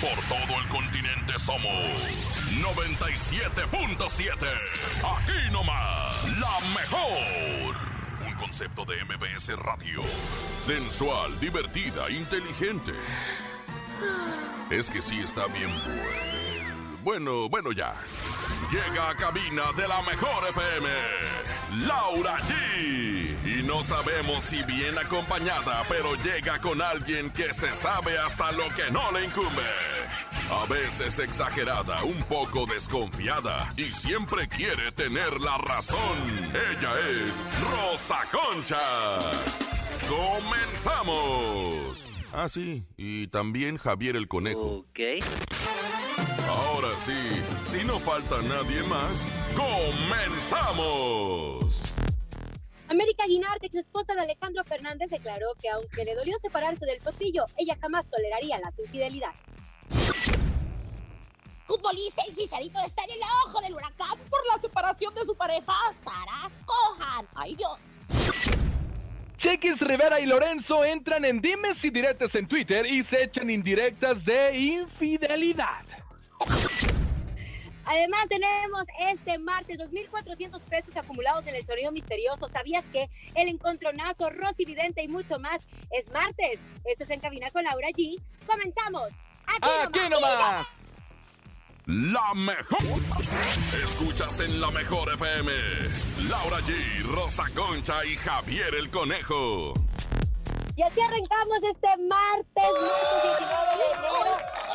Por todo el continente somos 97.7. Aquí nomás, la mejor. Un concepto de MBS Radio. Sensual, divertida, inteligente. Es que sí está bien bueno. Bueno, ya. Llega a cabina de la mejor FM. Laura G. Y no sabemos si bien acompañada, pero llega con alguien que se sabe hasta lo que no le incumbe. A veces exagerada, un poco desconfiada y siempre quiere tener la razón. Ella es Rosa Concha. ¡Comenzamos! Ah, sí, y también Javier el Conejo. Ok. Ahora sí, si no falta nadie más, ¡comenzamos! América Guinard, ex esposa de Alejandro Fernández, declaró que aunque le dolió separarse del potrillo, ella jamás toleraría las infidelidades. Futbolista el Chicharito está en el ojo del huracán por la separación de su pareja, Sara Cojan. ¡Ay, Dios! Chequis Rivera y Lorenzo entran en dimes y diretes en Twitter y se echan indirectas de infidelidad. Además tenemos este martes 2.400 pesos acumulados en el sonido misterioso. ¿Sabías que el encontronazo, Rosy Vidente y mucho más es martes? Esto es En Cabina con Laura G. ¡Comenzamos! Aquí nomás. La mejor. Escuchas en la mejor FM. Laura G, Rosa Concha y Javier el Conejo. Y así arrancamos este martes, martes 19 de enero.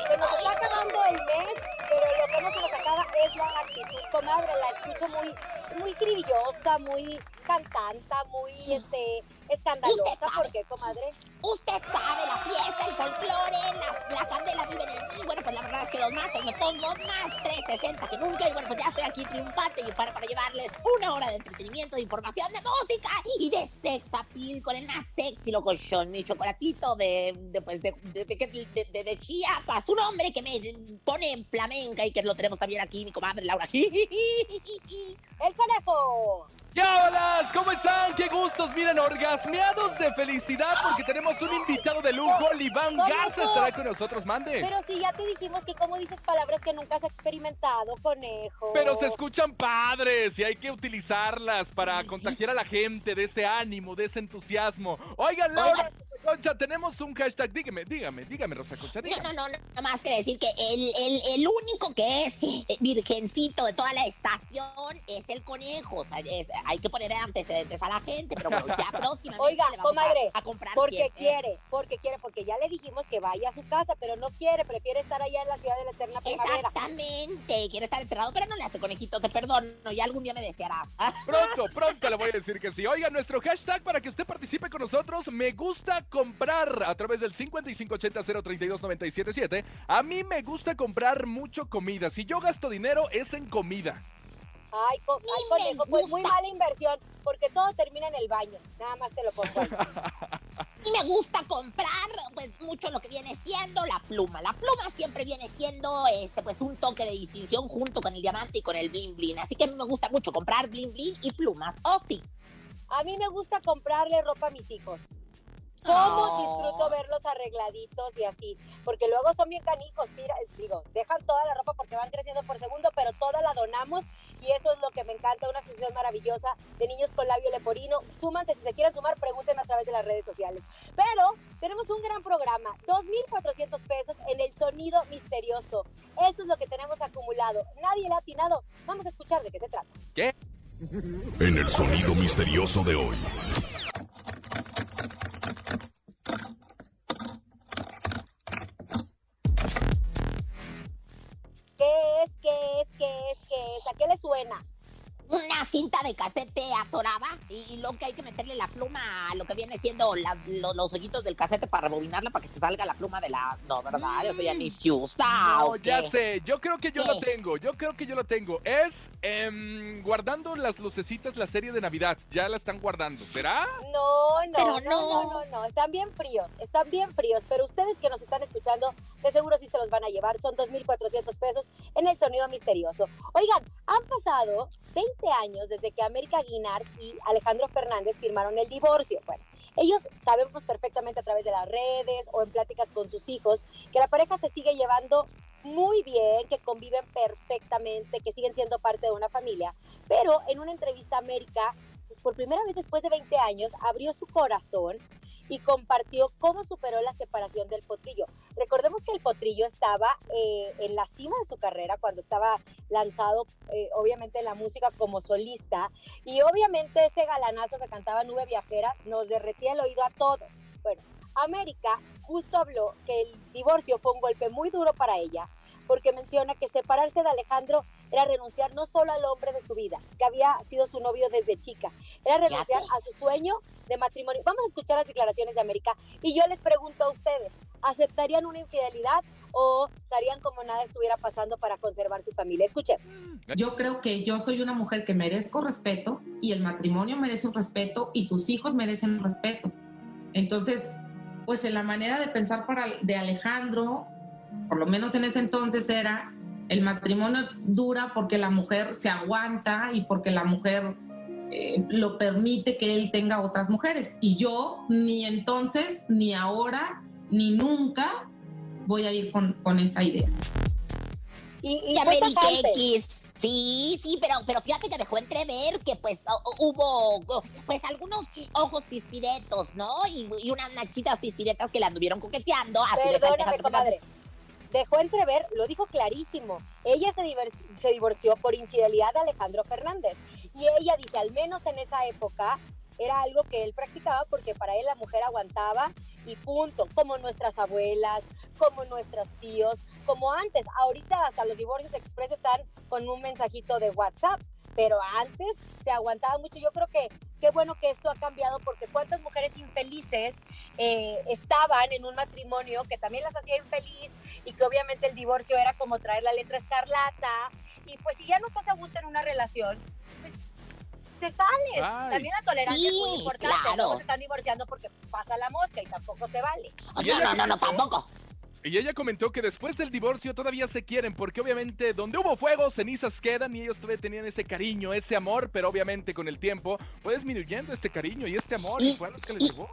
Se nos está acabando el mes, pero lo que no se nos acaba es la actitud. Comadre, la escucho muy, muy cribillosa, muy cantanta, muy este, escandalosa. Usted sabe. ¿Por qué, comadre? Usted sabe, la fiesta, el folclore, la, la candela vive en mí. Bueno, pues la verdad es que los martes me pongo más 360 que nunca. Y bueno, pues ya estoy aquí triunfante y para, para llevarles una hora de entretenimiento, de información, de música y de sex appeal con el más sexy locochón, mi chocolatito de, de, pues, de, de, de, de- de- de Chiapas. Un hombre que me pone en flamenca y que lo tenemos también aquí, mi comadre Laura. ¡El conejo! ¡Ya hola! ¿Cómo están? ¡Qué gustos! Miren, orgasmeados de felicidad porque tenemos un invitado de lujo, Liván ¿Cómo Garza estará con nosotros, mande. Pero si ya te dijimos que cómo dices palabras que nunca has experimentado, conejo. Pero se escuchan padres y hay que utilizarlas para contagiar a la gente de ese ánimo, de ese entusiasmo. Oigan, Laura Concha, tenemos un hashtag. Dígame, dígame, dígame, Rosa Concha. No, dígame. no, no, no más que decir que el, el, el único que es eh, virgencito de toda la estación es el conejo. O sea, es- hay que poner antecedentes a la gente, pero bueno, ya próximamente Oiga, le vamos comadre, a, a comprar Porque eh. quiere, porque quiere, porque ya le dijimos que vaya a su casa, pero no quiere, prefiere estar allá en la ciudad de la eterna primavera. Exactamente, quiere estar encerrado, pero no le hace conejito, te perdono, y algún día me desearás. Pronto, pronto le voy a decir que sí. Oiga, nuestro hashtag para que usted participe con nosotros, me gusta comprar a través del 5580-032-977. A mí me gusta comprar mucho comida. Si yo gasto dinero, es en comida. Ay, co- ay, me conejo, pues muy gusta. mala inversión, porque todo termina en el baño. Nada más te lo pongo ahí. Y me gusta comprar, pues, mucho lo que viene siendo la pluma. La pluma siempre viene siendo, este, pues, un toque de distinción junto con el diamante y con el bling bling. Así que a mí me gusta mucho comprar bling bling y plumas. Oh, sí. A mí me gusta comprarle ropa a mis hijos. ¿Cómo Oh. disfruto verlos arregladitos y así? Porque luego son bien canijos, tira, digo, dejan toda la ropa porque van creciendo por segundo, pero toda la donamos y eso es lo que me encanta, una asociación maravillosa de niños con labio leporino. Súmanse, si se quieren sumar, pregúntenme a través de las redes sociales. Pero tenemos un gran programa, 2.400 pesos en el sonido misterioso. Eso es lo que tenemos acumulado. Nadie le ha atinado. Vamos a escuchar de qué se trata. ¿Qué? En el sonido misterioso de hoy. ¿Qué es? ¿Qué es? ¿Qué es? ¿Qué es? ¿A qué le suena? una cinta de casete atorada y, luego que hay que meterle la pluma a lo que viene siendo los hoyitos del casete para rebobinarla para que se salga la pluma de la... No, ¿verdad? Eso ya ni se usa. No, ya sé. Yo creo que yo lo tengo. Yo creo que yo lo tengo. Es em, guardando las lucecitas la serie de Navidad. Ya la están guardando. ¿Será? No, no, no, no, no. Están bien fríos. Están bien fríos. Pero ustedes que nos están escuchando, de seguro sí se los van a llevar. Son 2.400 pesos en el sonido misterioso. Oigan, han pasado 20 años desde que América Guinard y Alejandro Fernández firmaron el divorcio. Bueno, ellos sabemos perfectamente a través de las redes o en pláticas con sus hijos que la pareja se sigue llevando muy bien, que conviven perfectamente, que siguen siendo parte de una familia. Pero en una entrevista a América, pues por primera vez después de 20 años, abrió su corazón y compartió cómo superó la separación del potrillo. Recordemos que el potrillo estaba eh, en la cima de su carrera cuando estaba lanzado, eh, obviamente, en la música como solista. Y obviamente ese galanazo que cantaba Nube Viajera nos derretía el oído a todos. Bueno, América justo habló que el divorcio fue un golpe muy duro para ella, porque menciona que separarse de Alejandro era renunciar no solo al hombre de su vida, que había sido su novio desde chica, era renunciar a su sueño de matrimonio. Vamos a escuchar las declaraciones de América y yo les pregunto a ustedes, ¿aceptarían una infidelidad o estarían como nada estuviera pasando para conservar su familia? Escuchemos. Yo creo que yo soy una mujer que merezco respeto y el matrimonio merece un respeto y tus hijos merecen un respeto. Entonces, pues en la manera de pensar para, de Alejandro, por lo menos en ese entonces era, el matrimonio dura porque la mujer se aguanta y porque la mujer eh, lo permite que él tenga otras mujeres. Y yo ni entonces, ni ahora, ni nunca voy a ir con, esa idea. Y, y América X. Sí, sí, pero, pero fíjate que dejó entrever que pues hubo pues algunos ojos pispiretos, ¿no? Y, unas nachitas pispiretas que la anduvieron coqueteando. Perdóname, comadre dejó entrever, lo dijo clarísimo, ella se, se divorció por infidelidad de Alejandro Fernández. Y ella dice, al menos en esa época, era algo que él practicaba porque para él la mujer aguantaba y punto, como nuestras abuelas, como nuestros tíos, como antes. Ahorita hasta los divorcios express están con un mensajito de WhatsApp, pero antes se aguantaba mucho. Yo creo que qué bueno que esto ha cambiado porque cuántas mujeres infelices eh, estaban en un matrimonio que también las hacía infeliz y que obviamente el divorcio era como traer la letra escarlata. Y pues si ya no estás a gusto en una relación, pues te sales. También la tolerancia es muy importante. No se están divorciando porque pasa la mosca y tampoco se vale. No, no, no, no, tampoco. Y ella comentó que después del divorcio todavía se quieren, porque obviamente donde hubo fuego, cenizas quedan y ellos todavía tenían ese cariño, ese amor, pero obviamente con el tiempo fue disminuyendo este cariño y este amor y, fue lo que les llevó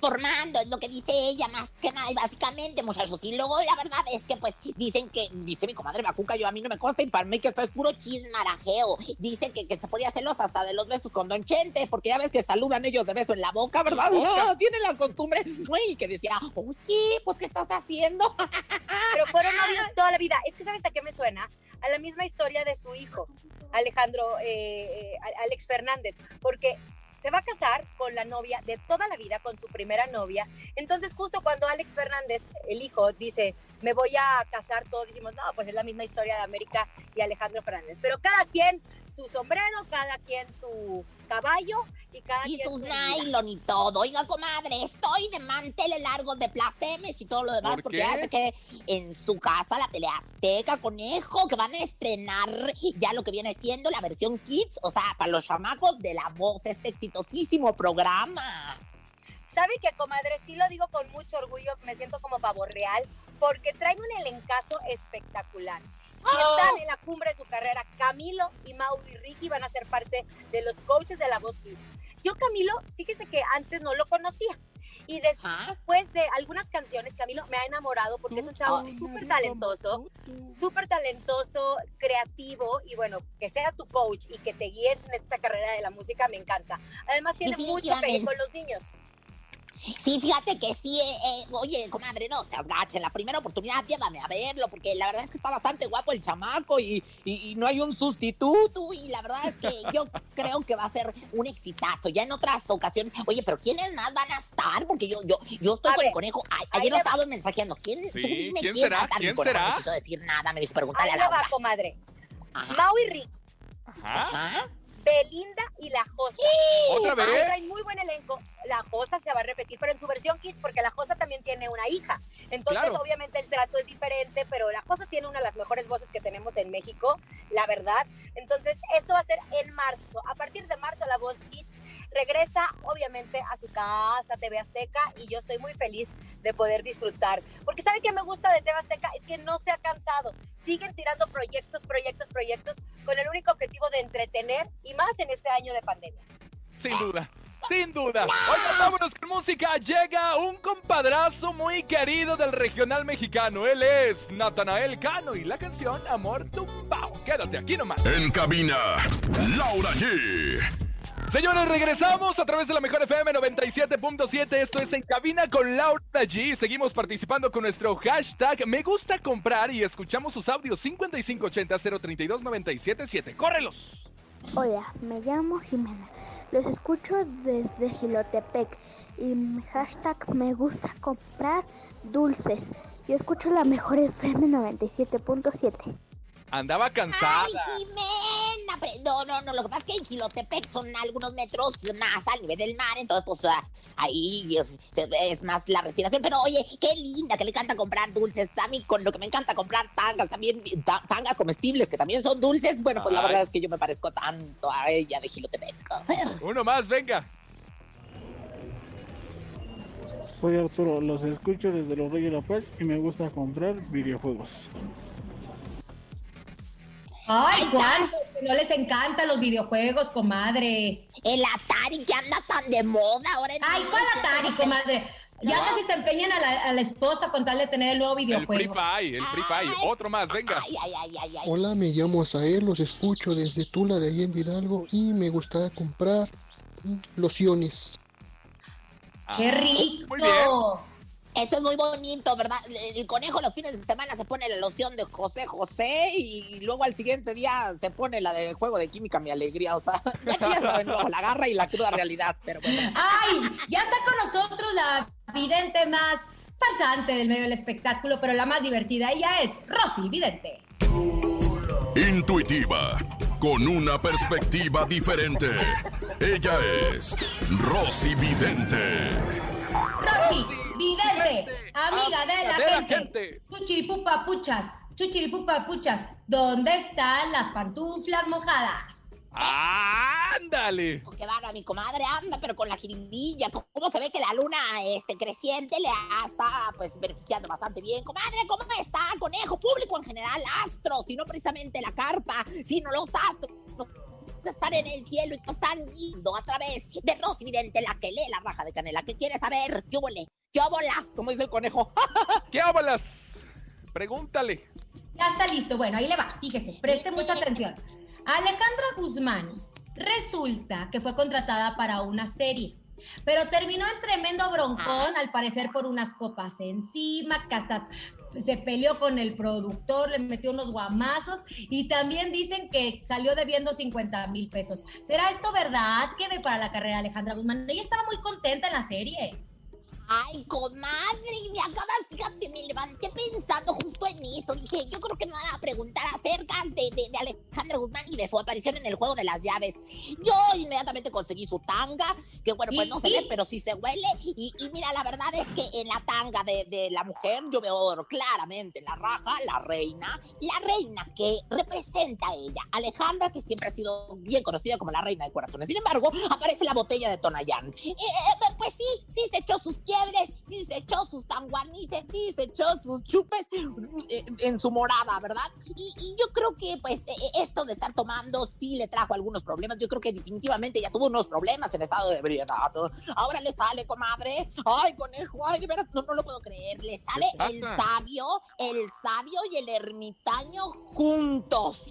formando, es lo que dice ella más que nada, y básicamente, muchachos. Y luego la verdad es que, pues, dicen que, dice mi comadre Bacuca, yo a mí no me consta, y para mí que esto es puro chismarajeo. Dicen que, que se podía celosa hasta de los besos con Don Chente, porque ya ves que saludan ellos de beso en la boca, ¿verdad? No, tienen la costumbre. Uy, que decía, oye, pues, ¿qué estás haciendo? Pero fueron novios toda la vida. Es que, ¿sabes a qué me suena? A la misma historia de su hijo, Alejandro, eh, eh Alex Fernández, porque se va a casar con la novia de toda la vida, con su primera novia. Entonces, justo cuando Alex Fernández, el hijo, dice, me voy a casar, todos decimos, no, pues es la misma historia de América y Alejandro Fernández. Pero cada quien su sombrero, cada quien su caballo y cada y quien sus nylon y todo. Oiga, comadre, estoy de manteles largos de placemes y todo lo demás porque hace que en su casa la tele Azteca Conejo que van a estrenar ya lo que viene siendo la versión Kids, o sea, para los chamacos de la voz, este exitosísimo programa. ¿Sabe que, comadre? Sí lo digo con mucho orgullo, me siento como pavo real, porque traen un elencazo espectacular la cumbre de su carrera. Camilo y Mau y Ricky van a ser parte de los coaches de la voz Kids. Yo Camilo, fíjese que antes no lo conocía. Y después de algunas canciones, Camilo me ha enamorado porque es un chavo súper talentoso, súper talentoso, creativo y bueno, que sea tu coach y que te guíe en esta carrera de la música me encanta. Además tiene mucho que con los niños. Sí, fíjate que sí, eh, eh, oye, comadre, no se agache, en la primera oportunidad llévame a verlo, porque la verdad es que está bastante guapo el chamaco y, no hay un sustituto, y la verdad es que yo creo que va a ser un exitazo. Ya en otras ocasiones, oye, pero ¿quiénes más van a estar? Porque yo, yo, yo estoy con el conejo, ayer lo estaba mensajeando, ¿quién, sí, dime, ¿quién, será? ¿Quién será? No quiso decir nada, me dijo preguntarle a la va, comadre. Mau y Rick Ajá. Ajá. Belinda y La Josa. ¿Otra vez? traen muy buen elenco. La Josa se va a repetir, pero en su versión Kids, porque La Josa también tiene una hija. Entonces, Claro. obviamente, el trato es diferente, pero La Josa tiene una de las mejores voces que tenemos en México, la verdad. Entonces, esto va a ser en marzo. A partir de marzo, La Voz Kids regresa, obviamente, a su casa, TV Azteca, y yo estoy muy feliz de poder disfrutar. Porque, ¿sabe qué me gusta de TV Azteca? Es que no se ha cansado. Siguen tirando proyectos, proyectos, proyectos, con el único objetivo de entretener, y más en este año de pandemia. Sin duda. Sin duda. Oigan, vámonos con música. Llega un compadrazo muy querido del regional mexicano. Él es Natanael Cano y la canción Amor Tumbao. Quédate aquí nomás. En cabina, Laura G. Señores, regresamos a través de la mejor FM 97.7. Esto es En Cabina con Laura G. Seguimos participando con nuestro hashtag Me Gusta Comprar y escuchamos sus audios 5580-032-977. ¡Córrelos! Hola, me llamo Jimena. Los escucho desde Gilotepec y mi hashtag me gusta comprar dulces. Yo escucho la mejor FM 97.7. Andaba cansada. ¡Ay, Jimena! Pero no, no, no, lo que pasa es que en Quilotepec son algunos metros más al nivel del mar, entonces pues ah, ahí es, es más la respiración. Pero oye, qué linda que le encanta comprar dulces. A mí con lo que me encanta comprar tangas también, ta- tangas comestibles que también son dulces. Bueno, pues la verdad es que yo me parezco tanto a ella de Quilotepec. Uno más, venga. Soy Arturo, los escucho desde los Reyes de la Paz y me gusta comprar videojuegos. Ay, ¿cuántos que no les encantan los videojuegos, comadre? El Atari que anda tan de moda ahora. en Ay, ¿cuál Atari, comadre? Ya No. casi te empeñan a la, a la esposa con tal de tener el nuevo El Free videojuego. Fire, el Free Fire. Otro más, venga. Ay, ay, ay, ay, ay. Hola, me llamo Asael, los escucho desde Tula de Allende Hidalgo y me gustaría comprar lociones. ¡Qué Ah, rico! Muy bien. Eso es muy bonito, ¿verdad? El conejo los fines de semana se pone la loción de José José y luego al siguiente día se pone la del juego de química Mi Alegría. O sea, ya saben, ¿no? la garra y la cruda realidad. Pero bueno. ¡Ay! Ya está con nosotros la vidente más farsante del medio del espectáculo, pero la más divertida. Ella es Rosy Vidente. Intuitiva, con una perspectiva diferente. Ella es Rosy Vidente. Rosy Vidente, amiga de la, de la gente. gente. Chuchiripupa puchas, chuchiripupa puchas. ¿Dónde están las pantuflas mojadas? ¡Ándale! Que va mi comadre anda, pero con la jiribilla. ¿Cómo se ve que la luna este, creciente le ha- está pues beneficiando bastante bien? Comadre, ¿cómo está? Conejo, público en general, astros, y no precisamente la carpa, sino los astros. Están en el cielo y están viendo a través de Rosy Vidente, la que lee la raja de canela, que quiere saber, ¿qué huele? ¿Qué bolas? Como dice el conejo. ¿Qué hábalas? Pregúntale. Ya está listo. Bueno, ahí le va. Fíjese, preste mucha atención. Alejandra Guzmán resulta que fue contratada para una serie, pero terminó en tremendo broncón, al parecer por unas copas encima, que hasta se peleó con el productor, le metió unos guamazos y también dicen que salió debiendo 50 mil pesos. ¿Será esto verdad? ¿Qué ve para la carrera de Alejandra Guzmán? Ella estaba muy contenta en la serie. Ay, comadre, me acabas, fíjate, me levanté pensando justo en eso. Dije, yo creo que me van a preguntar acerca de, de, de Alejandra Guzmán y de su aparición en el juego de las llaves. Yo inmediatamente conseguí su tanga, que bueno, pues ¿Y- no se ve, pero sí se huele. Y, y mira, la verdad es que en la tanga de, de la mujer yo veo claramente la raja, la reina, la reina que representa a ella. Alejandra, que siempre ha sido bien conocida como la reina de corazones. Sin embargo, aparece la botella de Tonayán. Eh, eh, pues sí, sí se echó sus quiebres, sí se echó sus tanguanices, sí se echó sus chupes eh, en su morada, ¿verdad? Y, y yo creo que pues eh, esto de estar tomando sí le trajo algunos problemas. Yo creo que definitivamente ya tuvo unos problemas en estado de ebriedad. Ahora le sale, comadre. Ay, conejo, ay, de veras, no, no lo puedo creer. Le sale ¿Qué el sabio, el sabio y el ermitaño juntos.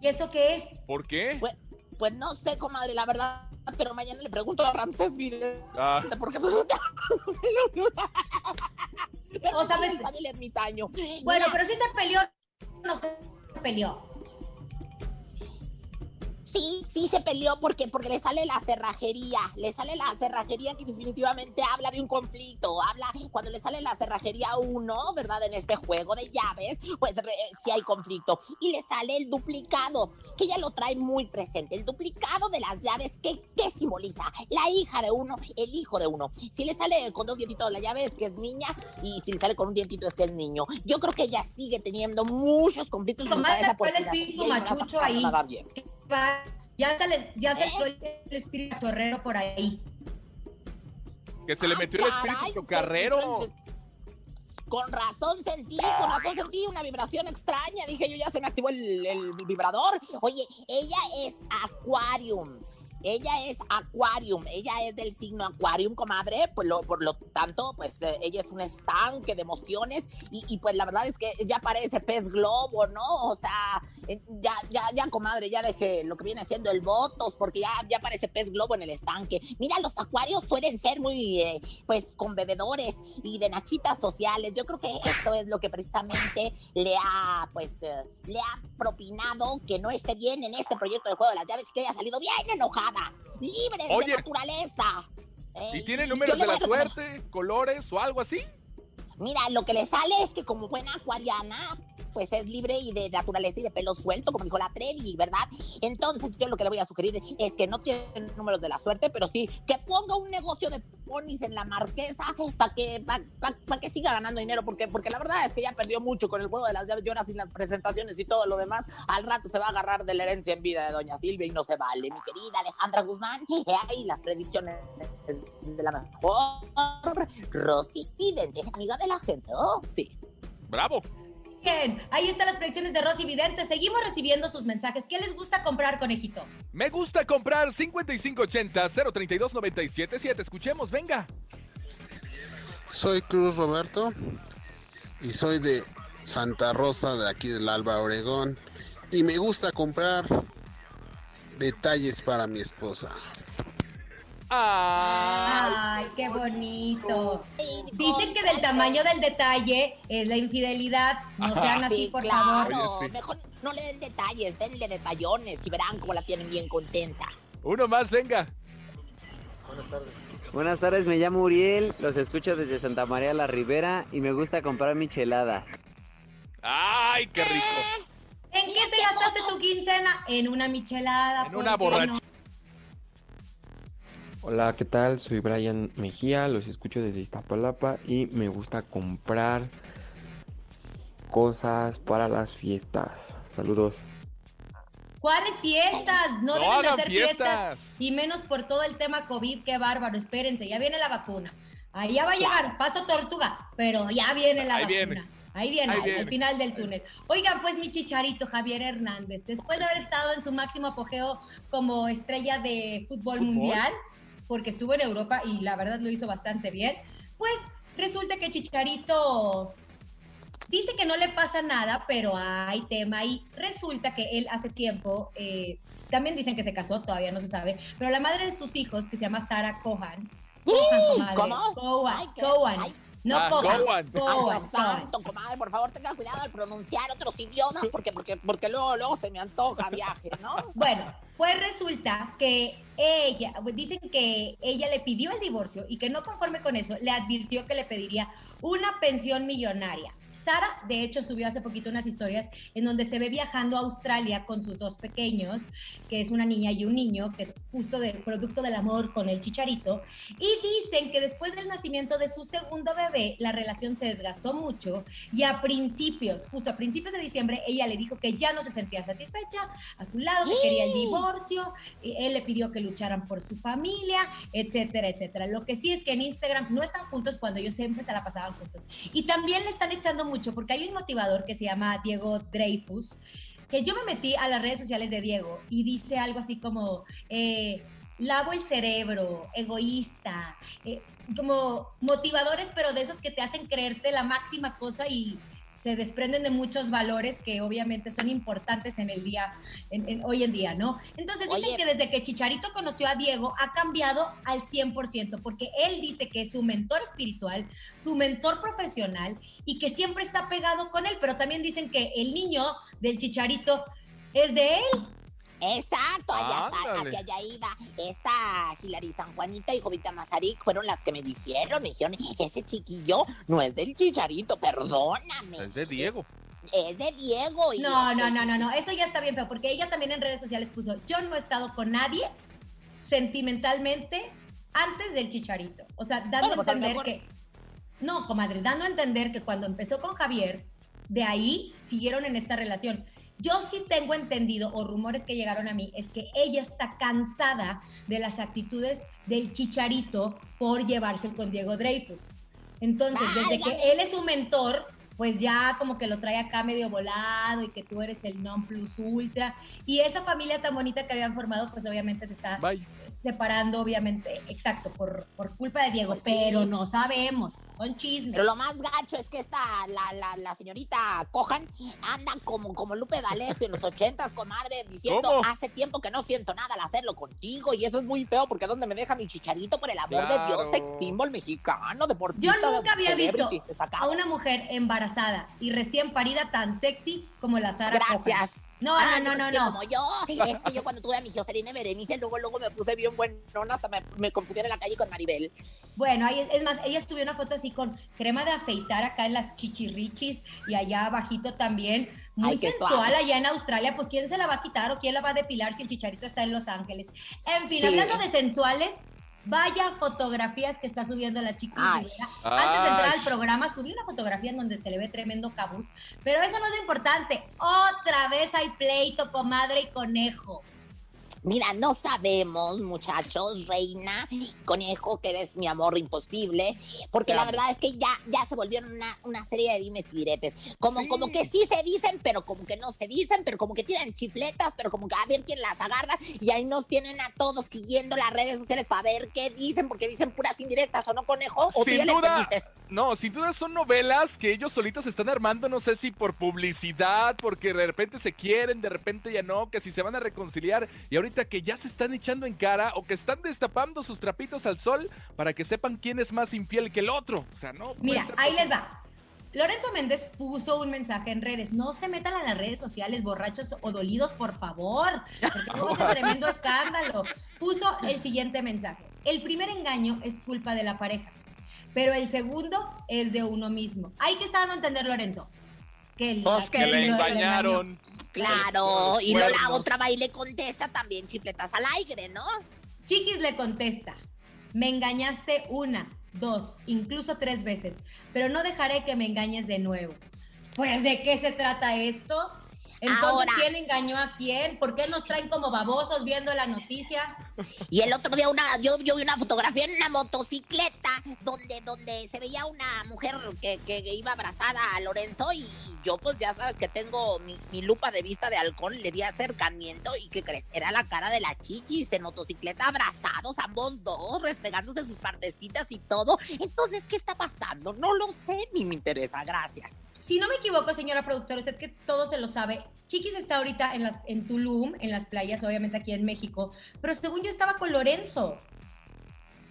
¿Y eso qué es? ¿Por qué? Pues, pues no sé, comadre, la verdad. Pero mañana le pregunto a Ramsés. Ah, Porque O sabes- el el ermitaño. Bueno, Mira, pero si se peleó, no se peleó. Sí, sí se peleó porque, porque le sale la cerrajería, le sale la cerrajería que definitivamente habla de un conflicto, habla cuando le sale la cerrajería uno, ¿verdad? En este juego de llaves, pues re- sí hay conflicto. Y le sale el duplicado, que ella lo trae muy presente. El duplicado de las llaves, ¿qué, qué simboliza? La hija de uno, el hijo de uno. Si le sale con dos dientitos la llave es que es niña y si le sale con un dientito es que es niño. Yo creo que ella sigue teniendo muchos conflictos en su cabeza porque la machucho ahí. Va, Ya se le, ya se ¿Eh? el espíritu chorrero por ahí. Que se le Ah, metió el espíritu carrero. Con razón sentí, con razón sentí una vibración extraña. Dije yo, ya se me activó el, el vibrador. Oye, ella es Aquarium. Ella es Aquarium, ella es del signo Aquarium, comadre, pues lo- por lo tanto, pues eh, ella es un estanque de emociones y, pues la verdad es que ya parece pez globo, ¿no? O sea, eh, ya, ya, ya, comadre, ya dejé lo que viene siendo el votos, porque ya, ya parece pez globo en el estanque. Mira, los acuarios suelen ser muy, eh, pues, con bebedores y de nachitas sociales. Yo creo que esto es lo que precisamente le ha, pues, le ha propinado que no esté bien en este proyecto de juego de las llaves y que haya salido bien enojada, libre Oye. de naturaleza. ¿Y tiene números de la suerte, colores o algo así? Mira, lo que le sale es que como buena acuariana, pues es libre y de naturaleza y de pelo suelto, como dijo la Trevi, ¿verdad? Entonces yo lo que le voy a sugerir es que no tiene números de la suerte, pero sí que ponga un negocio de ponis en la marquesa para que, pa- pa- que siga ganando dinero, porque, porque la verdad es que ya perdió mucho con el juego de las llaves ahora sin las presentaciones y todo lo demás, al rato se va a agarrar de la herencia en vida de Doña Silvia y no se vale, mi querida Alejandra Guzmán. He ahí las predicciones de la mejor Rosy Vidente, amiga de la gente, ¿oh? Sí. Bravo. Bien, ahí están las predicciones de Rosy Vidente. Seguimos recibiendo sus mensajes. ¿Qué les gusta comprar, conejito? Me gusta comprar 5580-032-977. Escuchemos, venga. Soy Cruz Roberto y soy de Santa Rosa, de aquí del Alba, Oregón. Y me gusta comprar detalles para mi esposa. Ay, qué bonito. Dicen que del tamaño del detalle es la infidelidad. No sean así, Sí, por claro. favor. Oye, sí. Mejor no le den detalles, denle detallones y verán cómo la tienen bien contenta. Uno más, venga. Buenas tardes, me llamo Uriel, los escucho desde Santa María la Ribera y me gusta comprar micheladas. ¡Ay, qué rico! ¿En qué te gastaste tu quincena? En una michelada. En ¿por una qué borracha. no? Hola, ¿qué tal? Soy Brian Mejía, los escucho desde Iztapalapa y me gusta comprar cosas para las fiestas. Saludos. ¿Cuáles fiestas? No, No deben de hacer fiestas. fiestas. Y menos por todo el tema COVID, qué bárbaro. Espérense, ya viene la vacuna. Ahí ya va a llegar, paso tortuga, pero ya viene la Ahí vacuna. viene. Ahí viene, Ahí al viene. final del túnel. Oigan, pues mi chicharito Javier Hernández, después de haber estado en su máximo apogeo como estrella de fútbol, Fútbol. mundial, porque estuvo en Europa y la verdad lo hizo bastante bien, pues resulta que Chicharito dice que no le pasa nada, pero hay tema y resulta que él hace tiempo, eh, también dicen que se casó, todavía no se sabe, pero la madre de sus hijos, que se llama Sara Cohan, Cohan, comadre, ¿Cómo? Cohan, Ay, qué- Cohan, ay. no Ah, Cohan, Cohan. santo, comadre, por favor, tenga cuidado al pronunciar otros idiomas porque, porque, porque luego, luego se me antoja viaje, ¿no? Bueno, pues resulta que ella, dicen que ella le pidió el divorcio y que no conforme con eso, le advirtió que le pediría una pensión millonaria. Sara, de hecho, subió hace poquito unas historias en donde se ve viajando a Australia con sus dos pequeños, que es una niña y un niño, que es justo del producto del amor con el chicharito. Y dicen que después del nacimiento de su segundo bebé, la relación se desgastó mucho y a principios, justo a principios de diciembre, ella le dijo que ya no se sentía satisfecha a su lado, que quería el divorcio, y él le pidió que lucharan por su familia, etcétera, etcétera. Lo que sí es que en Instagram no están juntos cuando ellos siempre se la pasaban juntos. Y también le están echando mucho porque hay un motivador que se llama Diego Dreyfus, que yo me metí a las redes sociales de Diego y dice algo así como... Eh, lavo el cerebro, egoísta, eh, como motivadores, pero de esos que te hacen creerte la máxima cosa y se desprenden de muchos valores que obviamente son importantes en el día, en- en- hoy en día, ¿no? Entonces dicen Oye. que desde que Chicharito conoció a Diego ha cambiado al 100%, porque él dice que es su mentor espiritual, su mentor profesional y que siempre está pegado con él, pero también dicen que el niño del Chicharito es de él. Exacto, allá, hacia allá iba. Esta Hilary San Juanita y Jovita Mazarik fueron las que me dijeron, me dijeron, ese chiquillo no es del chicharito, perdóname. Es de Diego. Es de Diego. Y No, este- no, no, no, no, eso ya está bien feo, porque ella también en redes sociales puso, yo no he estado con nadie sentimentalmente antes del chicharito. O sea, dando Bueno, pues, a a lo entender mejor- que, no, comadre, dando a entender que cuando empezó con Javier, de ahí siguieron en esta relación. Yo sí tengo entendido, o rumores que llegaron a mí, es que ella está cansada de las actitudes del chicharito por llevarse con Diego Dreyfus. Entonces, desde que él es su mentor, pues ya como que lo trae acá medio volado y que tú eres el non plus ultra. Y esa familia tan bonita que habían formado, pues obviamente se está Bye. Separando, obviamente, exacto, por, por culpa de Diego, Pues sí. pero no sabemos, son chismes. Pero lo más gacho es que esta, la, la, la señorita Cojan, anda como, como Lupe D'Alessio en los ochentas, comadre, diciendo, ¿Cómo? hace tiempo que no siento nada al hacerlo contigo, y eso es muy feo, porque ¿dónde me deja mi chicharito? Por el amor de Dios, sex symbol mexicano, Yo deportista, nunca había visto a una mujer embarazada y recién parida tan sexy como la Sara Cohen. Gracias. No, Ah, no, no, no, pues no. Como yo, es que yo cuando tuve a mi Jocelyn Berenice, luego, luego me puse bien buenona, hasta me, me confundí en la calle con Maribel. Bueno, ahí, es más, ella subió una foto así con crema de afeitar acá en las chichirrichis y allá abajito también. Muy Ay, sensual allá en Australia. Pues quién se la va a quitar o quién la va a depilar si el chicharito está en Los Ángeles. En fin, Sí. hablando de sensuales, vaya fotografías que está subiendo la chica. Antes de entrar al programa, subí una fotografía en donde se le ve tremendo cabuz. Pero eso no es lo importante. Otra vez hay pleito, comadre y conejo. Mira, no sabemos, muchachos, reina, conejo, que eres mi amor imposible, porque la verdad es que ya, ya se volvieron una, una serie de dimes y diretes. Como, Sí. como que sí se dicen, pero como que no se dicen, pero como que tiran chifletas, pero como que a ver quién las agarra, y ahí nos tienen a todos siguiendo las redes sociales para ver qué dicen, porque dicen puras indirectas, ¿o no, conejo? ¿O Sin duda. No, sin duda son novelas que ellos solitos están armando, no sé si por publicidad, porque de repente se quieren, de repente ya no, que si se van a reconciliar y ahorita que ya se están echando en cara o que están destapando sus trapitos al sol para que sepan quién es más infiel que el otro. O sea, no. Mira, ahí posible. les va. Lorenzo Méndez puso un mensaje en redes. No se metan a las redes sociales borrachos o dolidos, por favor. Porque luego es un tremendo escándalo. Puso el siguiente mensaje. El primer engaño es culpa de la pareja, pero el segundo es de uno mismo. Hay que estar dando a entender, Lorenzo. Que, la- Pues que Que le engañaron. Claro, y luego la cuernos. otra va y le contesta también chifletas al aire, ¿no? Chiquis le contesta, me engañaste una, dos, incluso tres veces, pero no dejaré que me engañes de nuevo. Pues, ¿de qué se trata esto? Entonces, Ahora. ¿quién engañó a quién? ¿Por qué nos traen como babosos viendo la noticia? Y el otro día una, yo, yo vi una fotografía en una motocicleta donde, donde se veía una mujer que, que- que iba abrazada a Lorenzo y yo pues ya sabes que tengo mi, mi lupa de vista de halcón, le vi acercamiento y que crees, era la cara de la chichis en motocicleta abrazados ambos dos, restregándose sus partecitas y todo. Entonces, ¿qué está pasando? No lo sé, ni me interesa, gracias. Si no me equivoco, señora productora, usted que todo se lo sabe, Chiquis está ahorita en, las, en Tulum, en las playas, obviamente aquí en México, pero según yo estaba con Lorenzo.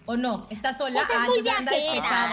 ¿O no? ¿Está sola? Pues es Ah, muy viajera,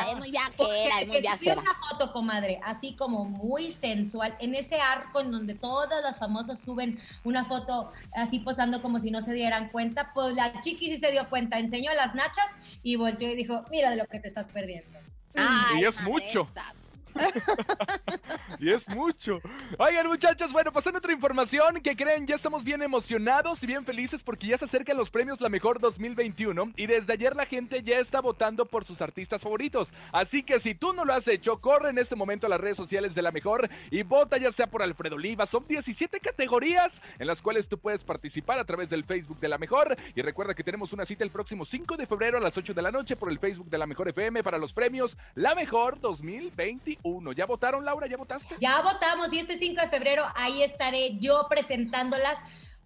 es muy Porque viajera, es muy viajera. una foto, comadre, así como muy sensual, en ese arco en donde todas las famosas suben una foto así posando como si no se dieran cuenta, pues la chiqui sí se dio cuenta, enseñó las nachas y volteó y dijo, mira de lo que te estás perdiendo. Ay, Y es mucho. esta. Y es mucho. Oigan, muchachos, bueno, pasando otra información, que creen? Ya estamos bien emocionados y bien felices porque ya se acercan los premios La Mejor 2021 y desde ayer la gente ya está votando por sus artistas favoritos. Así que si tú no lo has hecho, corre en este momento a las redes sociales de La Mejor y vota ya sea por Alfredo Oliva. Son 17 categorías en las cuales tú puedes participar a través del Facebook de La Mejor. Y recuerda que tenemos una cita el próximo 5 de febrero a las 8 de la noche por el Facebook de La Mejor FM para los premios La Mejor 2021. ¿Ya votaron, Laura? ¿Ya votaste? Ya votamos y este 5 de febrero ahí estaré yo presentándolas,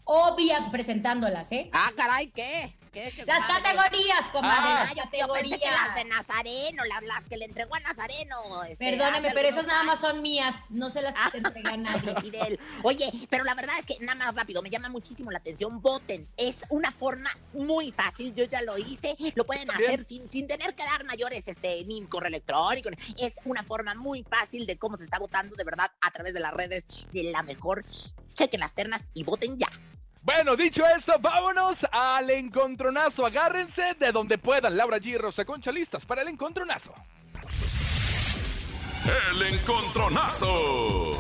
obvia presentándolas, ¿eh? Ah, caray, ¿qué? ¿Qué? ¿Qué, Las categorías, comadre, Ah, las yo, yo pensé que las de categorías. Nazareno, las, las que le entregó a Nazareno. este, Perdóname, pero esas nada más son mías, no se las entrega a nadie. Y de él. Oye, pero la verdad es que nada más rápido, me llama muchísimo la atención. Voten. Es una forma muy fácil. Yo ya lo hice. Lo pueden hacer sin, sin tener que dar mayores, este, ni correo electrónico. Es una forma muy fácil de cómo se está votando de verdad a través de las redes de la mejor. Chequen las ternas y voten ya. Bueno, dicho esto, vámonos al encontronazo. Agárrense de donde puedan. Laura G Rosa Concha listas para el encontronazo. El encontronazo.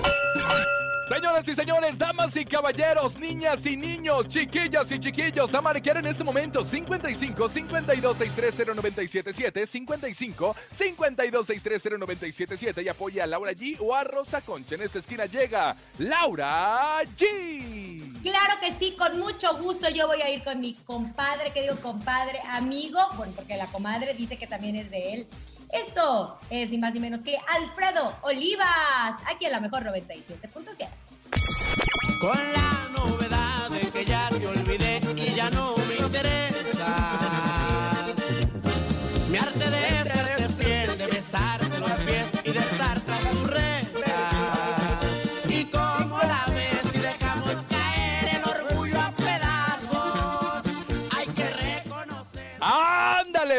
Señoras y señores, damas y caballeros, niñas y niños, chiquillas y chiquillos, a marcar en este momento 55 52 630 977 55 52 630 977 y apoya a Laura G o a Rosa Concha. En esta esquina llega Laura G. Claro que sí, con mucho gusto yo voy a ir con mi compadre, que digo compadre, amigo, bueno, porque la comadre dice que también es de él. Esto es ni más ni menos que Alfredo Olivas, aquí en la mejor 97.7. Con la novedad de que ya te olvidé y ya no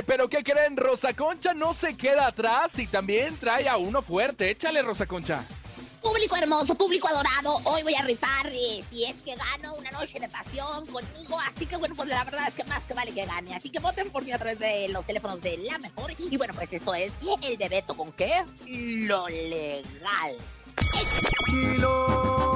pero ¿qué creen? Rosa Concha no se queda atrás y también trae a uno fuerte. Échale, Rosa Concha. Público hermoso, público adorado, hoy voy a rifar eh, si es que gano una noche de pasión conmigo. Así que bueno, pues la verdad es que más que vale que gane. Así que voten por mí a través de los teléfonos de la mejor. Y bueno, pues esto es el bebeto con qué? Lo legal. Y lo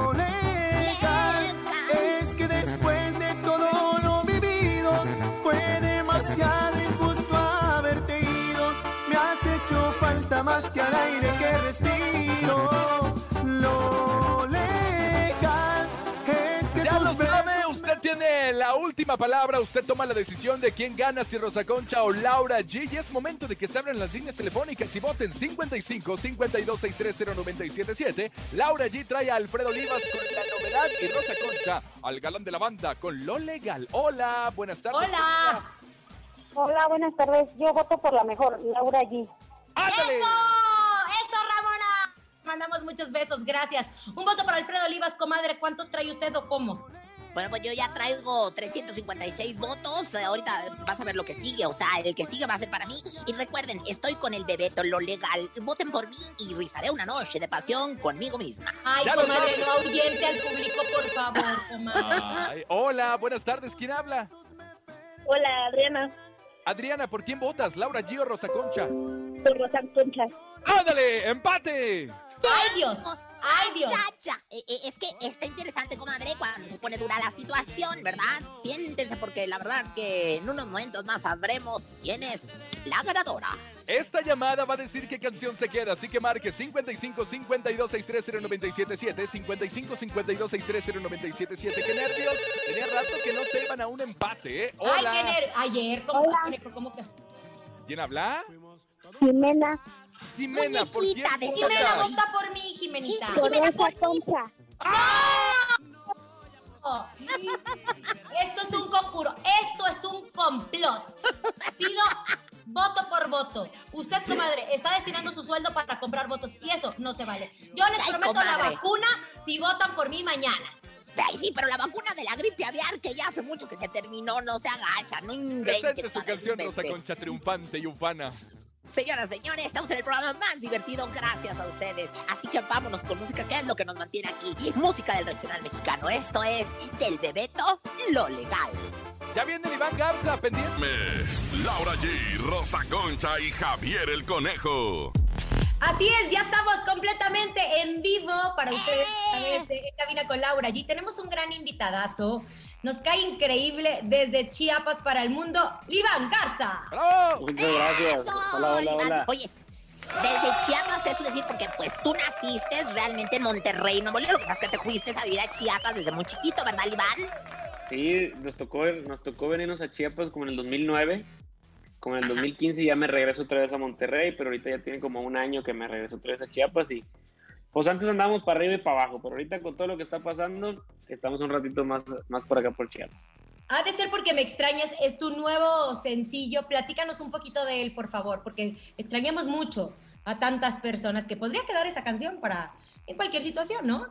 tiene la última palabra, usted toma la decisión de quién gana, si Rosa Concha o Laura G. Y es momento de que se abran las líneas telefónicas y voten 55 52 630 977. Laura G trae a Alfredo Olivas con la novedad y Rosa Concha al galán de la banda con lo legal. Hola, buenas tardes. Hola. Hola, buenas tardes. Yo voto por la mejor, Laura G. ¡Ándale! ¡Eso! ¡Eso, Ramona! Mandamos muchos besos, gracias. Un voto para Alfredo Olivas, comadre. ¿Cuántos trae usted o cómo? Bueno, pues yo ya traigo 356 votos. Eh, ahorita vas a ver lo que sigue. O sea, el que sigue va a ser para mí. Y recuerden, estoy con el bebeto, lo legal. Voten por mí y rifaré una noche de pasión conmigo misma. Ay, comadre, no ahuyente al público, por favor, comadre. Ay, hola, buenas tardes. ¿Quién habla? Hola, Adriana. Adriana, ¿por quién votas? ¿Laura G o Rosa Concha? Por Rosa Concha. ¡Ándale! ¡Empate! ¡Ay, Dios! ¡Ay, Dios! Ya, ya. Eh, eh, es que está interesante, comadre, cuando se pone dura la situación, ¿verdad? Siéntense porque la verdad es que en unos momentos más sabremos quién es la ganadora. Esta llamada va a decir qué canción se queda, así que marque 55 52 630 977 55 52 630 977 ¡Qué nervios! Tenía rato que no se iban a un empate, ¿eh? Ay, ¡Hola! qué ner- Ayer, ¿cómo, cómo que? ¿Quién habla? Jimena. Jimena, ¿por? Jimena, vota por mí, Jimenita. Por Rosa Concha. Oh, Esto es un conjuro, esto es un complot. Pido voto por voto. Usted, comadre, está destinando su sueldo para comprar votos y eso no se vale. Yo les Ay, prometo la vacuna si votan por mí mañana. Ay, sí, pero la vacuna de la gripe aviar, que ya hace mucho que se terminó, no se agacha, no inventen. Presente su canción, Rosa. Concha, triunfante y ufana. Señoras, señores, estamos en el programa más divertido gracias a ustedes. Así que vámonos con música, que es lo que nos mantiene aquí. Música del regional mexicano. Esto es del Bebeto, lo legal. Ya viene el Iván Garza, pendiente. Me, Laura G, Rosa Concha y Javier el Conejo. Así es, ya estamos completamente en vivo para ustedes a través de Cabina con Laura. Allí tenemos un gran invitadazo. Nos cae increíble desde Chiapas para el mundo, Iván Garza. ¡Bravo! Muchas gracias. Eso, Hola, hola, hola. Oye, desde Chiapas, es decir, porque pues tú naciste realmente en Monterrey, Nuevo León. Lo que pasa es que te fuiste a vivir a Chiapas desde muy chiquito, ¿verdad, Iván? Sí, nos tocó, nos tocó venirnos a Chiapas como en el 2009. Como en el 2015 ya me regreso otra vez a Monterrey, pero ahorita ya tiene como un año que me regreso otra vez a Chiapas y pues antes andábamos para arriba y para abajo, pero ahorita con todo lo que está pasando, estamos un ratito más, más por acá por Chiapas. Ha de ser porque me extrañas, es tu nuevo sencillo. Platícanos un poquito de él, por favor, porque extrañamos mucho a tantas personas que podría quedar esa canción para en cualquier situación, ¿no?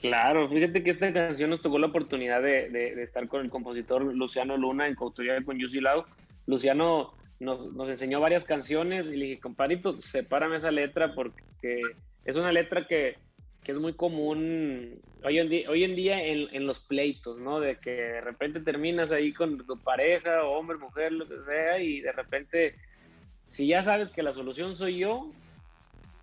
Claro, fíjate que esta canción nos tocó la oportunidad de, de- de estar con el compositor Luciano Luna en coautoría con Yusi Lau. Luciano nos, nos enseñó varias canciones y le dije, compadrito, sepárame esa letra porque es una letra que, que es muy común hoy en día, hoy en, día en, en, los pleitos, ¿no? De que de repente terminas ahí con tu pareja, hombre, mujer, lo que sea, y de repente, si ya sabes que la solución soy yo,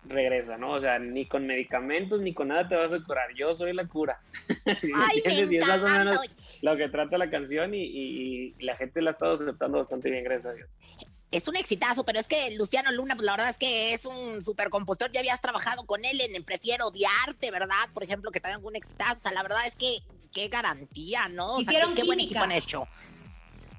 regresa, ¿no? O sea, ni con medicamentos ni con nada te vas a curar. Yo soy la cura. Ay, y es más o menos lo que trata la canción y, y, y, la gente la ha estado aceptando bastante bien, gracias a Dios. Es un exitazo, pero es que Luciano Luna, pues la verdad es que es un super compositor. Ya habías trabajado con él en, Prefiero Odiarte, ¿verdad? Por ejemplo, que también fue un exitazo. O sea, la verdad es que qué garantía, ¿no? O sea, qué, qué buen equipo han hecho.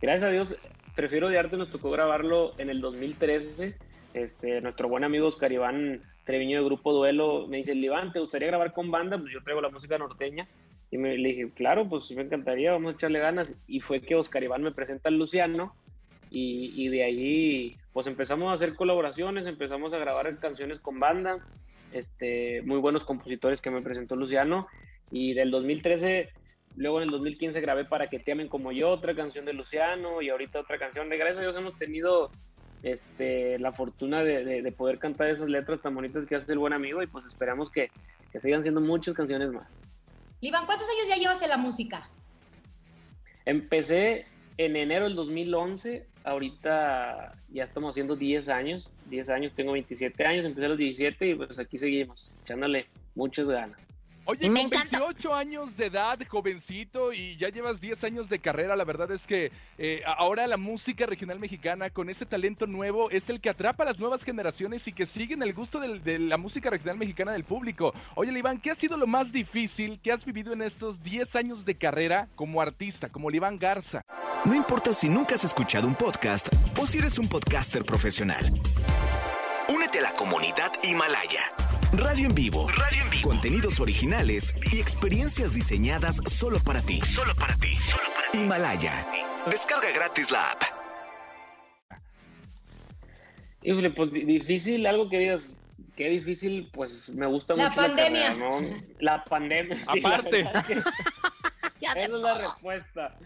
Gracias a Dios, Prefiero Odiarte nos tocó grabarlo en el 2013. Este, nuestro buen amigo Oscar Iván Treviño de Grupo Duelo me dice, Iván, ¿te gustaría grabar con banda? Pues yo traigo la música norteña. Y me, le dije, claro, pues sí me encantaría, vamos a echarle ganas. Y fue que Oscar Iván me presenta al Luciano y, y, de ahí pues empezamos a hacer colaboraciones, empezamos a grabar canciones con banda, este, muy buenos compositores que me presentó Luciano y del 2013, luego en el 2015 grabé Para que te amen como yo, otra canción de Luciano y ahorita otra canción de gracias a Dios hemos tenido este, la fortuna de, de, de, poder cantar esas letras tan bonitas que hace el buen amigo y pues esperamos que, que sigan siendo muchas canciones más. Iván, ¿cuántos años ya llevas en la música? Empecé en enero del 2011, ahorita ya estamos haciendo 10 años, 10 años, tengo 27 años, empecé a los 17 y pues aquí seguimos, echándole muchas ganas. Oye, con 28 años de edad, jovencito, y ya llevas 10 años de carrera, la verdad es que eh, ahora la música regional mexicana, con ese talento nuevo, es el que atrapa a las nuevas generaciones y que siguen el gusto del, de la música regional mexicana del público. Oye, Iván, ¿qué ha sido lo más difícil que has vivido en estos 10 años de carrera como artista, como Iván Garza? No importa si nunca has escuchado un podcast o si eres un podcaster profesional. Únete a la comunidad Himalaya. Radio en vivo. Radio en vivo. Contenidos originales y experiencias diseñadas solo para ti. Solo para ti. Solo para ti. Himalaya. Descarga gratis la app. Híjole, pues difícil, algo que digas, qué difícil, pues me gusta la mucho pandemia. la carrera, ¿no? La pandemia. sí, Aparte. la verdad es que Esa es la respuesta.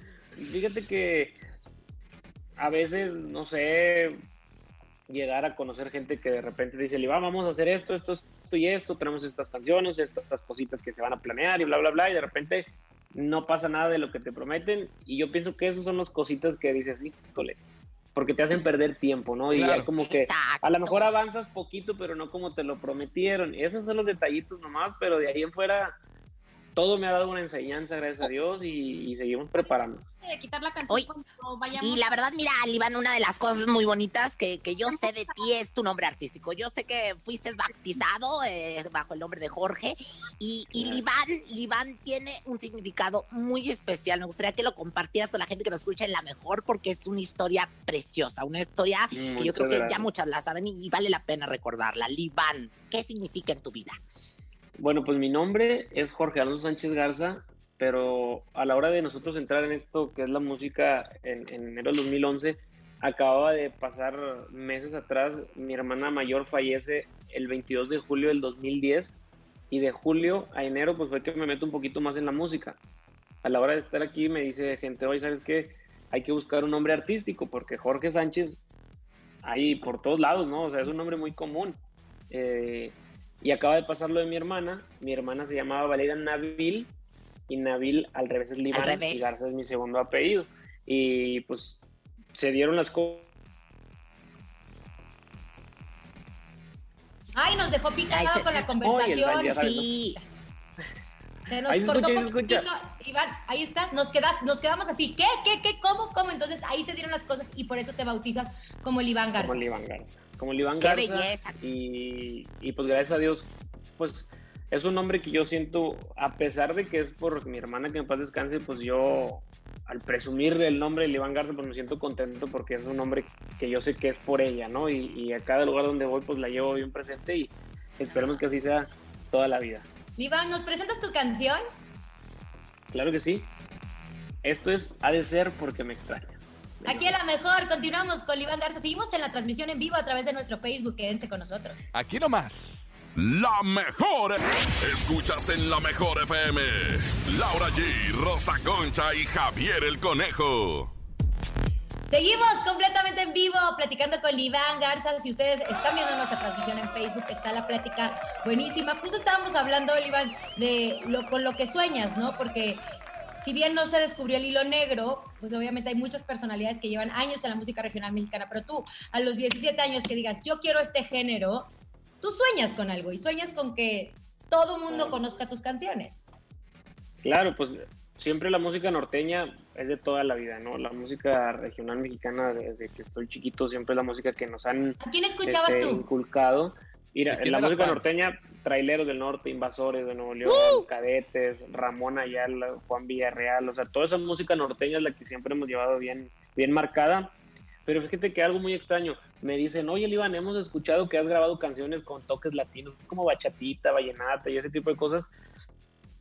Fíjate que a veces, no sé, llegar a conocer gente que de repente dice, Iván, vamos a hacer esto, esto, esto y esto, tenemos estas canciones, estas cositas que se van a planear y bla, bla, bla, y de repente no pasa nada de lo que te prometen. Y yo pienso que esas son las cositas que dices, híjole, porque te hacen perder tiempo, ¿no? Y Claro. ya como que Exacto. a lo mejor avanzas poquito, pero no como te lo prometieron. Y esos son los detallitos nomás, pero de ahí en fuera todo me ha dado una enseñanza, gracias a Dios, y, y seguimos preparando. de quitar la canción Oye, cuando vayamos. Y la verdad, mira, Iván, una de las cosas muy bonitas que, que yo sé de ti es tu nombre artístico. Yo sé que fuiste bautizado eh, bajo el nombre de Jorge y, y Liván, Liván tiene un significado muy especial. Me gustaría que lo compartieras con la gente que nos escucha en la mejor porque es una historia preciosa, una historia que yo Muchas creo que ya muchas la saben y, y vale la pena recordarla. Liván, ¿qué significa en tu vida? Bueno, pues mi nombre es Jorge Alonso Sánchez Garza, pero a la hora de nosotros entrar en esto que es la música en, en enero del 2011, acababa de pasar meses atrás, mi hermana mayor fallece el 22 de julio del 2010 y de julio a enero pues fue que me meto un poquito más en la música. A la hora de estar aquí me dice gente, oye, ¿sabes qué? Hay que buscar un nombre artístico porque Jorge Sánchez hay por todos lados, ¿no? O sea, es un nombre muy común. Eh, y acaba de pasar lo de mi hermana. Mi hermana se llamaba Valeria Nabil y Nabil al revés es Libán revés. y Garza es mi segundo apellido. Y pues se dieron las cosas. Ay, nos dejó picado se- con la conversación. Sí, Se nos Ahí se cortó escucha, se poquito. Iván, ahí estás. Nos, quedas, nos quedamos así. ¿Qué? ¿Qué? ¿Qué? ¿Cómo? ¿Cómo? Entonces ahí se dieron las cosas y por eso te bautizas como el Iván Garza. Como el Iván Garza. Como el Iván Qué Garza. belleza. Y, y pues gracias a Dios, pues es un nombre que yo siento, a pesar de que es por mi hermana que en paz descanse, pues yo al presumir el nombre de Iván Garza, pues me siento contento porque es un nombre que yo sé que es por ella, ¿no? Y, y a cada lugar donde voy, pues la llevo bien presente y esperemos que así sea toda la vida. Iván, ¿nos presentas tu canción? Claro que sí. Esto es Ha de ser porque me extrañas. Aquí a la mejor, continuamos con Iván Garza. Seguimos en la transmisión en vivo a través de nuestro Facebook. Quédense con nosotros. Aquí nomás. La mejor. Escuchas en la mejor FM. Laura G, Rosa Concha y Javier el Conejo. Seguimos completamente en vivo platicando con Iván Garza. Si ustedes están viendo nuestra transmisión en Facebook, está la plática buenísima. Justo estábamos hablando, Iván, de lo, con lo que sueñas, ¿no? Porque si bien no se descubrió el hilo negro, pues obviamente hay muchas personalidades que llevan años en la música regional mexicana, pero tú a los 17 años que digas, yo quiero este género, tú sueñas con algo y sueñas con que todo mundo conozca tus canciones. Claro, pues siempre la música norteña es de toda la vida, ¿no? La música regional mexicana desde que estoy chiquito siempre es la música que nos han ¿A quién escuchabas este, tú? inculcado. Mira, ¿De quién la música fan? norteña, Traileros del Norte, Invasores de Nuevo León, ¡Uh! Cadetes, Ramón Ayala, Juan Villarreal, o sea, toda esa música norteña es la que siempre hemos llevado bien, bien marcada. Pero fíjate que algo muy extraño, me dicen, oye, Iván, hemos escuchado que has grabado canciones con toques latinos, como bachatita, vallenata y ese tipo de cosas.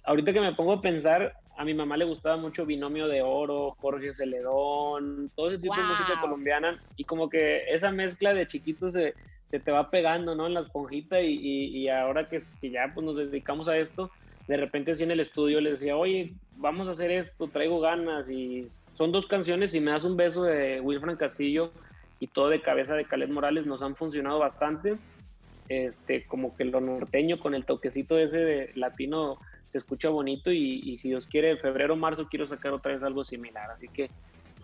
Ahorita que me pongo a pensar, a mi mamá le gustaba mucho Binomio de Oro, Jorge Celedón, todo ese tipo de música colombiana, y como que esa mezcla de chiquitos se, se te va pegando, ¿no? En la esponjita, y, ahora que, que ya pues, nos dedicamos a esto, de repente así en el estudio les decía, oye, vamos a hacer esto, traigo ganas, y son dos canciones, y me das un beso de Wilfran Castillo, y todo de cabeza de Caled Morales, nos han funcionado bastante, este, como que lo norteño con el toquecito ese de latino se escucha bonito y, y si Dios quiere, en febrero o marzo quiero sacar otra vez algo similar, así que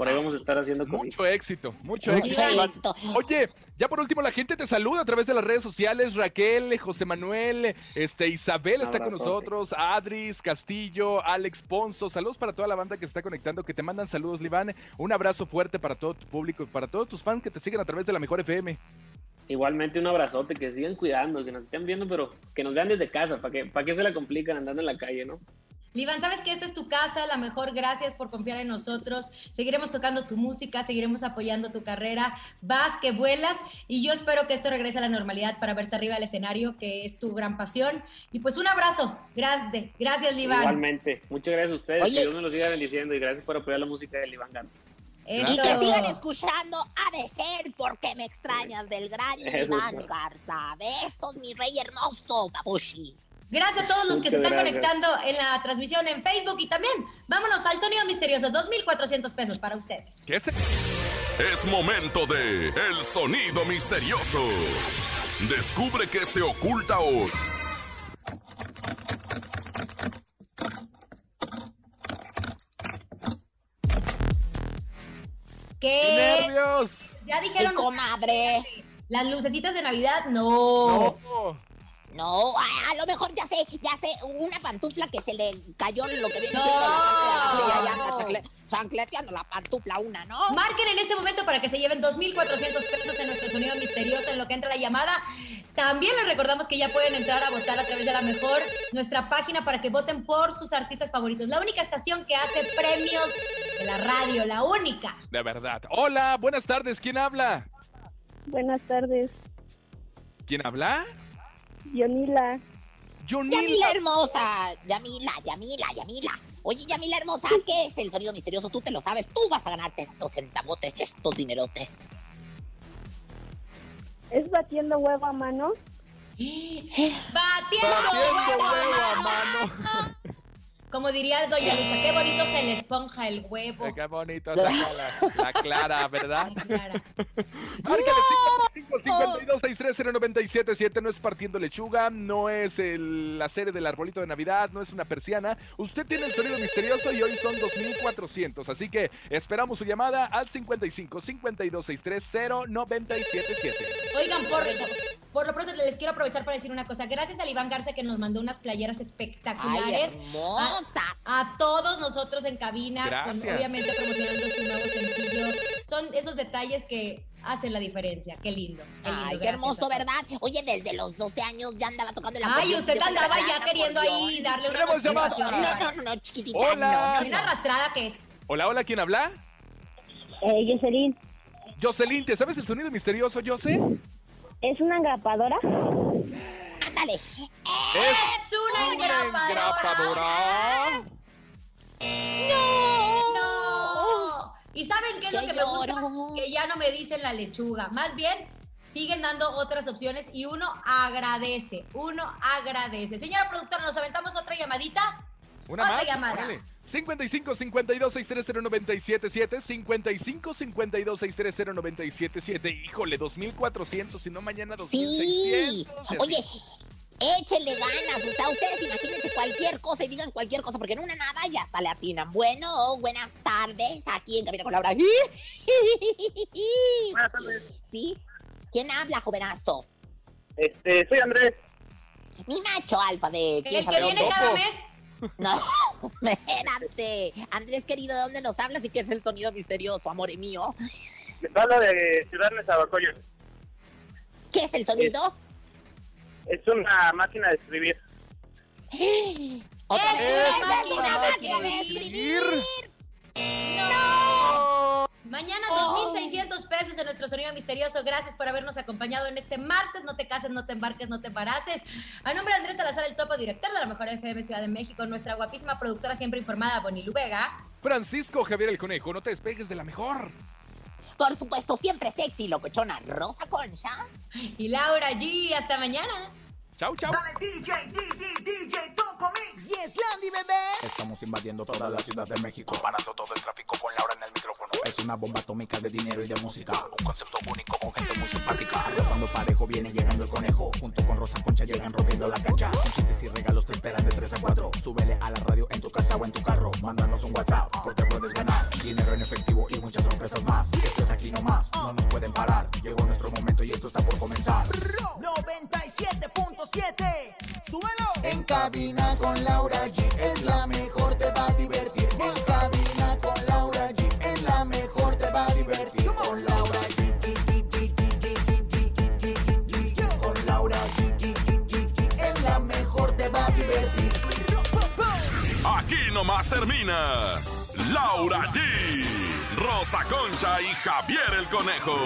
por ahí vamos a estar haciendo. Mucho éxito, mucho Mucho éxito. Éxito. Oye, ya por último la gente te saluda a través de las redes sociales. Raquel, José Manuel, este Isabel está con nosotros, Adris, Castillo, Alex Ponzo. Saludos para toda la banda que se está conectando, que te mandan saludos, Liván. Un abrazo fuerte para todo tu público y para todos tus fans que te siguen a través de la Mejor FM. Igualmente un abrazote, que sigan cuidando, que nos estén viendo, pero que nos vean desde casa, para que, para que se la complican andando en la calle, ¿no? Livan, sabes que esta es tu casa, la mejor, gracias por confiar en nosotros. Seguiremos tocando tu música, seguiremos apoyando tu carrera. Vas, que vuelas, y yo espero que esto regrese a la normalidad para verte arriba del escenario, que es tu gran pasión. Y pues un abrazo, gracias, gracias, Livan. Igualmente, muchas gracias a ustedes, Oye. que Dios me los siga bendiciendo y gracias por apoyar la música de Iván Garza. Y que sigan escuchando ha de ser porque me extrañas del gran Eso Iván es. Garza. Besos, mi rey hermoso, babushi. Gracias a todos los que se están gracias. conectando en la transmisión en Facebook y también vámonos al sonido misterioso, 2.400 pesos para ustedes. ¿Qué es? Es momento de El Sonido Misterioso. Descubre qué se oculta hoy. ¿Qué? nervios! Ya dijeron. Comadre. Las lucecitas de Navidad, no. No, a, a lo mejor ya sé, ya sé, una pantufla que se le cayó lo que viene No. siendo la parte de abajo y chancleteando la pantufla una, ¿no? Marquen en este momento para que se lleven 2.400 pesos en nuestro sonido misterioso en lo que entra la llamada. También les recordamos que ya pueden entrar a votar a través de la mejor, nuestra página para que voten por sus artistas favoritos. La única estación que hace premios de la radio, la única. De verdad. Hola, buenas tardes. ¿Quién habla? Buenas tardes, ¿Quién habla? Yonila. Yamila hermosa, Yamila, Yamila, Yamila. Oye, Yamila hermosa, ¿qué es el sonido misterioso? Tú te lo sabes, tú vas a ganarte estos centavotes, estos dinerotes. ¿Es batiendo huevo a mano? ¡Batiendo, Batiendo huevo huevo a mano! Como diría Doña Lucha, qué bonito se le esponja el huevo. Qué bonito saca la, la clara, ¿verdad? 52630977 no es partiendo lechuga, no es la serie del arbolito de Navidad, no es una persiana. Usted tiene el sonido misterioso y hoy son 2400, así que esperamos su llamada al 55 5263 0977. Oigan, por, por lo pronto les quiero aprovechar para decir una cosa. Gracias a Iván Garza que nos mandó unas playeras espectaculares. Ay. A, todos nosotros en cabina, obviamente promocionando su nuevo sencillo. Son esos detalles que hacen la diferencia. Qué lindo. Qué lindo, Ay, qué hermoso. ¿verdad? Oye, desde los 12 años ya andaba tocando el Ay, usted andaba la ya queriendo ahí darle una Tenemos llamada. motivación. No, no, no, no, chiquitita, Hola. no, no, Una arrastrada que es. Hola, hola, ¿quién habla? Eh, Jocelyn, Jocelyn, ¿te sabes el sonido misterioso, Jose? ¿es una engrapadora? Ándale. Es una engrapadora. ¿Y saben qué es lo Que que me gusta? Que ya no me dicen la lechuga. Más bien, siguen dando otras opciones y uno agradece. Uno agradece. Señora productora, ¿nos aventamos otra llamadita? Una otra más. llamada. órale. 55 52 630 977 55 52 630 977 Híjole, 2400, si no mañana Sí. 2600. Oye, Échenle ganas, o sea, ustedes imagínense cualquier cosa y digan cualquier cosa, porque en una nada ya hasta le atinan. Bueno, buenas tardes, aquí en Cabina con Laura. Buenas tardes. ¿Sí? ¿Quién habla, jovenazo? Este, soy Andrés. Mi macho alfa de... ¿quién El sabe que viene dónde? cada mes. No, espérate. Andrés, querido, ¿de dónde nos hablas y qué es el sonido misterioso, amor mío? Les hablo de Ciudad Nezahualcóyotl. ¿Qué es el sonido? Es una máquina de escribir. ¡Otra ¡Es vez! una ¡Es una máquina máquina de escribir! ¡No! Mañana Oh. 2.600 pesos en nuestro sonido misterioso. Gracias por habernos acompañado en este martes. No te cases, no te embarques, no te embaraces. A nombre de Andrés Salazar, el topo director de la Mejor FM Ciudad de México, nuestra guapísima productora siempre informada, Bonilu Vega. Francisco Javier el Conejo, no te despegues de la mejor. Por supuesto, siempre sexy, locochona, Rosa Concha. Y Laura G. Hasta mañana. Chau, chau. Dale DJ, DJ, DJ, Topo Mix. Yes, Landy, bebé. Estamos invadiendo toda la ciudad de México, parando todo el tráfico con Laura en el micrófono. Es una bomba atómica de dinero y de música, un concepto único con gente muy simpática. Arrasando parejo viene llegando el conejo, junto con Rosa Concha llegan rompiendo la cancha. Con chistes y regalos te esperan de 3 a 4. Súbele a la radio en tu casa o en tu carro, mándanos un WhatsApp porque puedes ganar dinero en efectivo y muchas sorpresas más. Esto es aquí nomás, no nos pueden parar. Llegó nuestro momento y esto está por comenzar. 7. ¡Súbelo! En cabina con Laura G es la mejor, te va a divertir. En cabina con Laura G es la mejor, te va a divertir. Con Laura G. Con Laura G. Es la mejor, te va a divertir. Aquí nomás termina. Laura G. Rosa Concha y Javier el Conejo.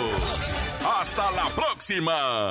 Hasta la próxima.